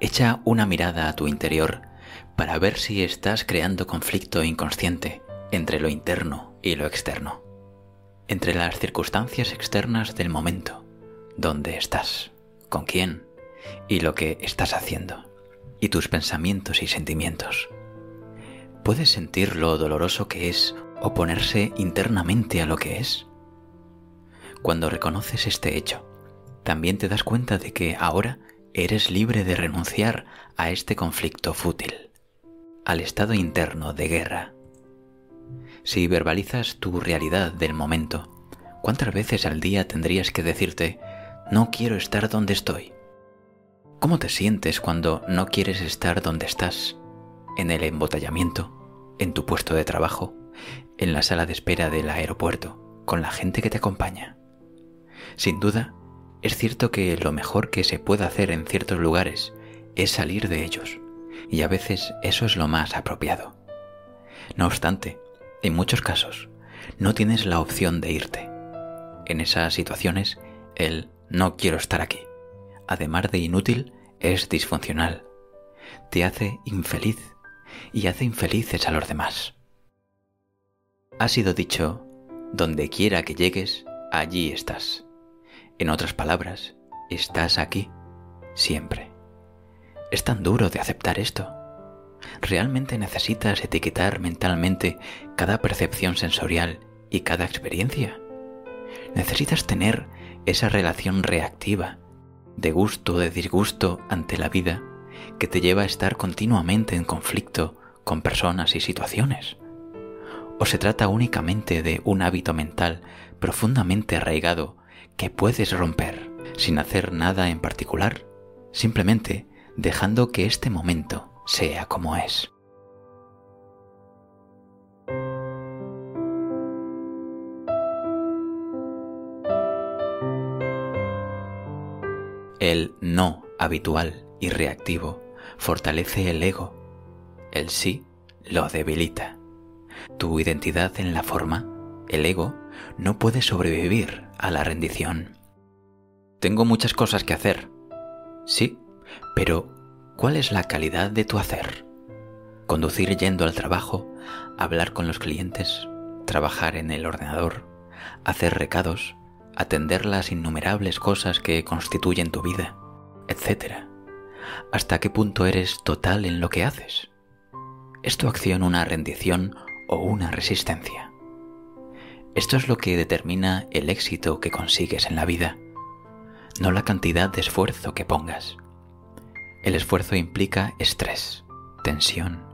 echa una mirada a tu interior para ver si estás creando conflicto inconsciente entre lo interno y lo externo, entre las circunstancias externas del momento, dónde estás, con quién y lo que estás haciendo, y tus pensamientos y sentimientos. ¿Puedes sentir lo doloroso que es oponerse internamente a lo que es? Cuando reconoces este hecho, también te das cuenta de que ahora eres libre de renunciar a este conflicto fútil, al estado interno de guerra. Si verbalizas tu realidad del momento, ¿cuántas veces al día tendrías que decirte, no quiero estar donde estoy? ¿Cómo te sientes cuando no quieres estar donde estás? ¿En el embotellamiento? ¿En tu puesto de trabajo? ¿En la sala de espera del aeropuerto? ¿Con la gente que te acompaña? Sin duda, es cierto que lo mejor que se puede hacer en ciertos lugares es salir de ellos, y a veces eso es lo más apropiado. No obstante, en muchos casos, no tienes la opción de irte. En esas situaciones, el no quiero estar aquí, además de inútil, es disfuncional. Te hace infeliz y hace infelices a los demás. Ha sido dicho, donde quiera que llegues, allí estás. En otras palabras, estás aquí, siempre. Es tan duro de aceptar esto. ¿Realmente necesitas etiquetar mentalmente cada percepción sensorial y cada experiencia? ¿Necesitas tener esa relación reactiva, de gusto o de disgusto ante la vida, que te lleva a estar continuamente en conflicto con personas y situaciones? ¿O se trata únicamente de un hábito mental profundamente arraigado que puedes romper sin hacer nada en particular, simplemente dejando que este momento sea como es. El no habitual y reactivo fortalece el ego. El sí lo debilita. Tu identidad en la forma, el ego, no puede sobrevivir a la rendición. Tengo muchas cosas que hacer. Sí, pero ¿cuál es la calidad de tu hacer? Conducir yendo al trabajo, hablar con los clientes, trabajar en el ordenador, hacer recados, atender las innumerables cosas que constituyen tu vida, etc. ¿Hasta qué punto eres total en lo que haces? ¿Es tu acción una rendición o una resistencia? Esto es lo que determina el éxito que consigues en la vida, no la cantidad de esfuerzo que pongas. El esfuerzo implica estrés, tensión,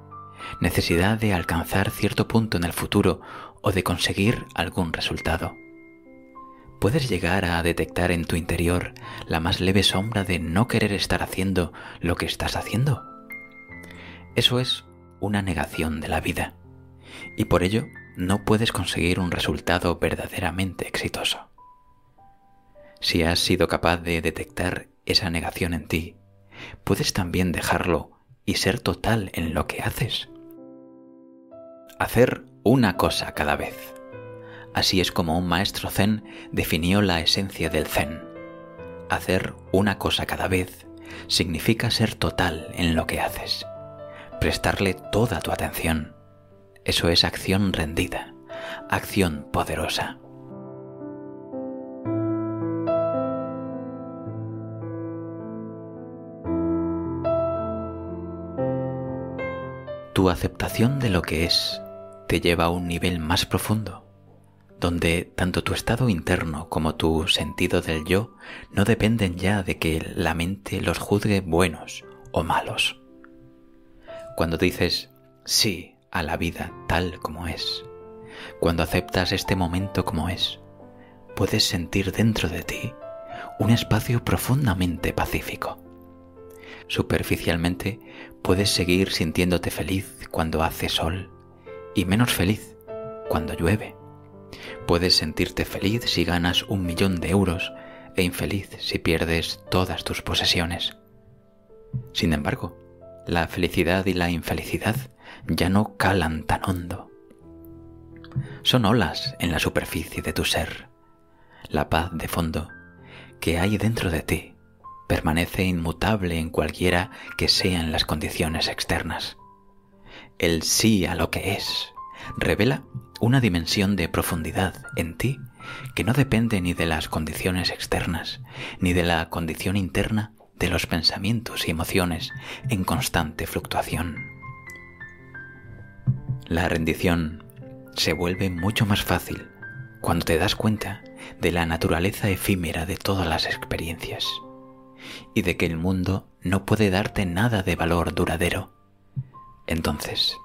necesidad de alcanzar cierto punto en el futuro o de conseguir algún resultado. ¿Puedes llegar a detectar en tu interior la más leve sombra de no querer estar haciendo lo que estás haciendo? Eso es una negación de la vida, y por ello no puedes conseguir un resultado verdaderamente exitoso. Si has sido capaz de detectar esa negación en ti, puedes también dejarlo y ser total en lo que haces. Hacer una cosa cada vez. Así es como un maestro zen definió la esencia del zen. Hacer una cosa cada vez significa ser total en lo que haces, prestarle toda tu atención. Eso es acción rendida, acción poderosa. Tu aceptación de lo que es te lleva a un nivel más profundo, donde tanto tu estado interno como tu sentido del yo no dependen ya de que la mente los juzgue buenos o malos. Cuando dices sí a la vida tal como es, cuando aceptas este momento como es, puedes sentir dentro de ti un espacio profundamente pacífico. Superficialmente puedes seguir sintiéndote feliz cuando hace sol y menos feliz cuando llueve. Puedes sentirte feliz si ganas un millón de euros e infeliz si pierdes todas tus posesiones. Sin embargo, la felicidad y la infelicidad ya no calan tan hondo. Son olas en la superficie de tu ser, la paz de fondo que hay dentro de ti permanece inmutable en cualquiera que sean las condiciones externas. El sí a lo que es revela una dimensión de profundidad en ti que no depende ni de las condiciones externas, ni de la condición interna de los pensamientos y emociones en constante fluctuación. La rendición se vuelve mucho más fácil cuando te das cuenta de la naturaleza efímera de todas las experiencias y de que el mundo no puede darte nada de valor duradero. Entonces,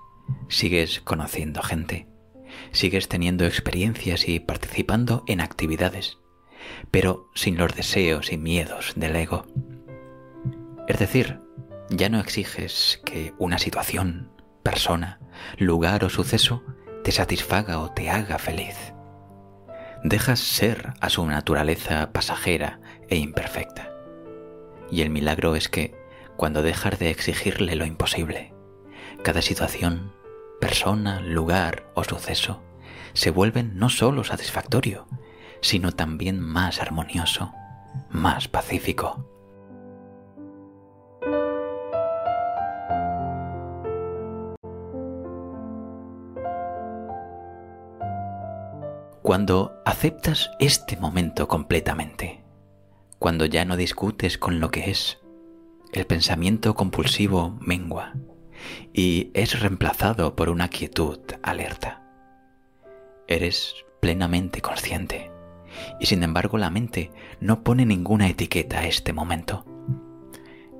sigues conociendo gente, sigues teniendo experiencias y participando en actividades, pero sin los deseos y miedos del ego. Es decir, ya no exiges que una situación, persona, lugar o suceso te satisfaga o te haga feliz. Dejas ser a su naturaleza pasajera e imperfecta. Y el milagro es que, cuando dejas de exigirle lo imposible, cada situación, persona, lugar o suceso se vuelven no solo satisfactorio, sino también más armonioso, más pacífico. Cuando aceptas este momento completamente, cuando ya no discutes con lo que es, el pensamiento compulsivo mengua y es reemplazado por una quietud alerta. Eres plenamente consciente y sin embargo la mente no pone ninguna etiqueta a este momento.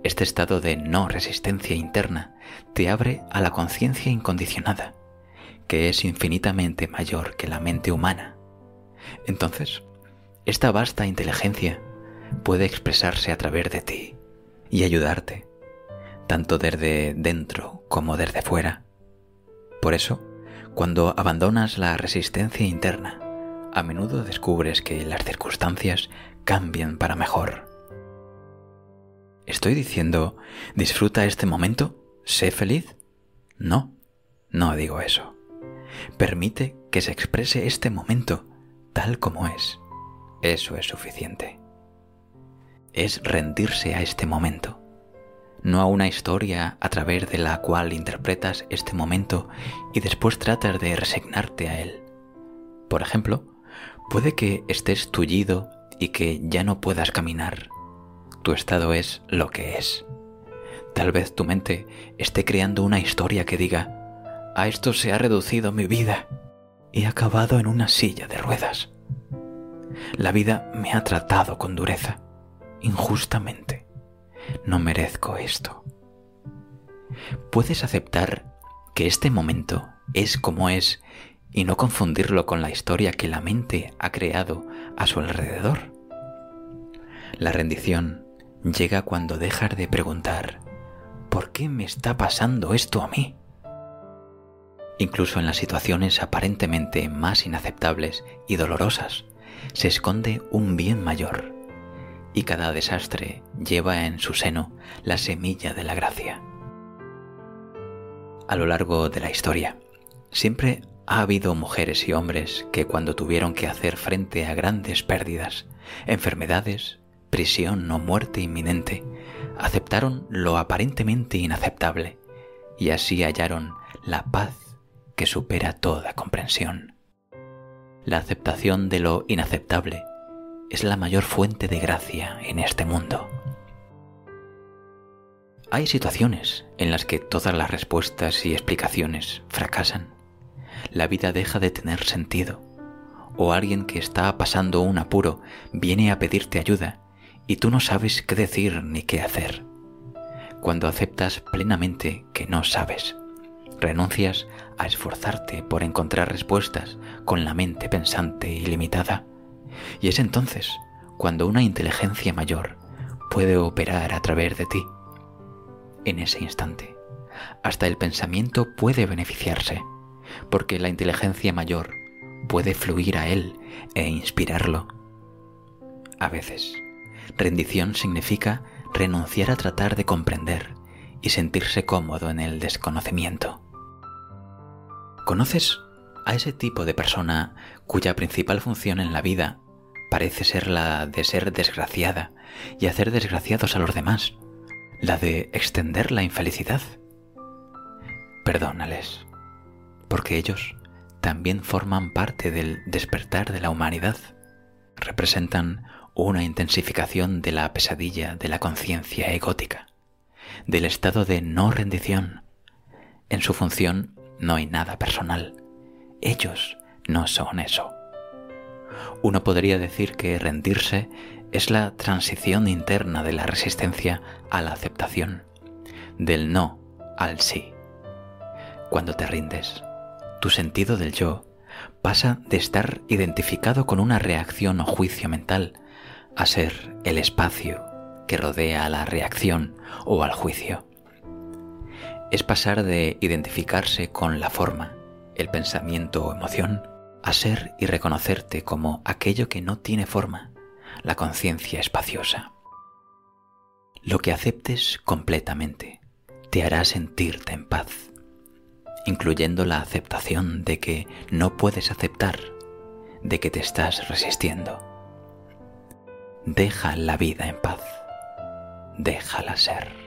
Este estado de no resistencia interna te abre a la conciencia incondicionada, que es infinitamente mayor que la mente humana. Entonces, esta vasta inteligencia puede expresarse a través de ti y ayudarte, tanto desde dentro como desde fuera. Por eso, cuando abandonas la resistencia interna, a menudo descubres que las circunstancias cambian para mejor. ¿Estoy diciendo, disfruta este momento? ¿Sé feliz? No, no digo eso. Permite que se exprese este momento tal como es. Eso es suficiente es rendirse a este momento, no a una historia a través de la cual interpretas este momento y después tratas de resignarte a él. Por ejemplo, puede que estés tullido y que ya no puedas caminar. Tu estado es lo que es. Tal vez tu mente esté creando una historia que diga, a esto se ha reducido mi vida he acabado en una silla de ruedas. La vida me ha tratado con dureza injustamente. No merezco esto. Puedes aceptar que este momento es como es y no confundirlo con la historia que la mente ha creado a su alrededor. La rendición llega cuando dejas de preguntar, ¿por qué me está pasando esto a mí? Incluso en las situaciones aparentemente más inaceptables y dolorosas, se esconde un bien mayor y cada desastre lleva en su seno la semilla de la gracia. A lo largo de la historia, siempre ha habido mujeres y hombres que cuando tuvieron que hacer frente a grandes pérdidas, enfermedades, prisión o muerte inminente, aceptaron lo aparentemente inaceptable y así hallaron la paz que supera toda comprensión. La aceptación de lo inaceptable es la mayor fuente de gracia en este mundo. Hay situaciones en las que todas las respuestas y explicaciones fracasan. La vida deja de tener sentido. O alguien que está pasando un apuro viene a pedirte ayuda y tú no sabes qué decir ni qué hacer. Cuando aceptas plenamente que no sabes, renuncias a esforzarte por encontrar respuestas con la mente pensante y limitada. Y es entonces cuando una inteligencia mayor puede operar a través de ti en ese instante. Hasta el pensamiento puede beneficiarse, porque la inteligencia mayor puede fluir a él e inspirarlo. A veces, rendición significa renunciar a tratar de comprender y sentirse cómodo en el desconocimiento. ¿Conoces a ese tipo de persona cuya principal función en la vida parece ser la de ser desgraciada y hacer desgraciados a los demás? la de extender la infelicidad. Perdónales, porque ellos también forman parte del despertar de la humanidad, representan una intensificación de la pesadilla de la conciencia egótica, del estado de no rendición. En su función no hay nada personal. Ellos no son eso. Uno podría decir que rendirse es la transición interna de la resistencia a la aceptación, del no al sí. Cuando te rindes, tu sentido del yo pasa de estar identificado con una reacción o juicio mental a ser el espacio que rodea a la reacción o al juicio. Es pasar de identificarse con la forma, el pensamiento o emoción, a ser y reconocerte como aquello que no tiene forma, la conciencia espaciosa. Lo que aceptes completamente te hará sentirte en paz, incluyendo la aceptación de que no puedes aceptar, de que te estás resistiendo. Deja la vida en paz, déjala ser.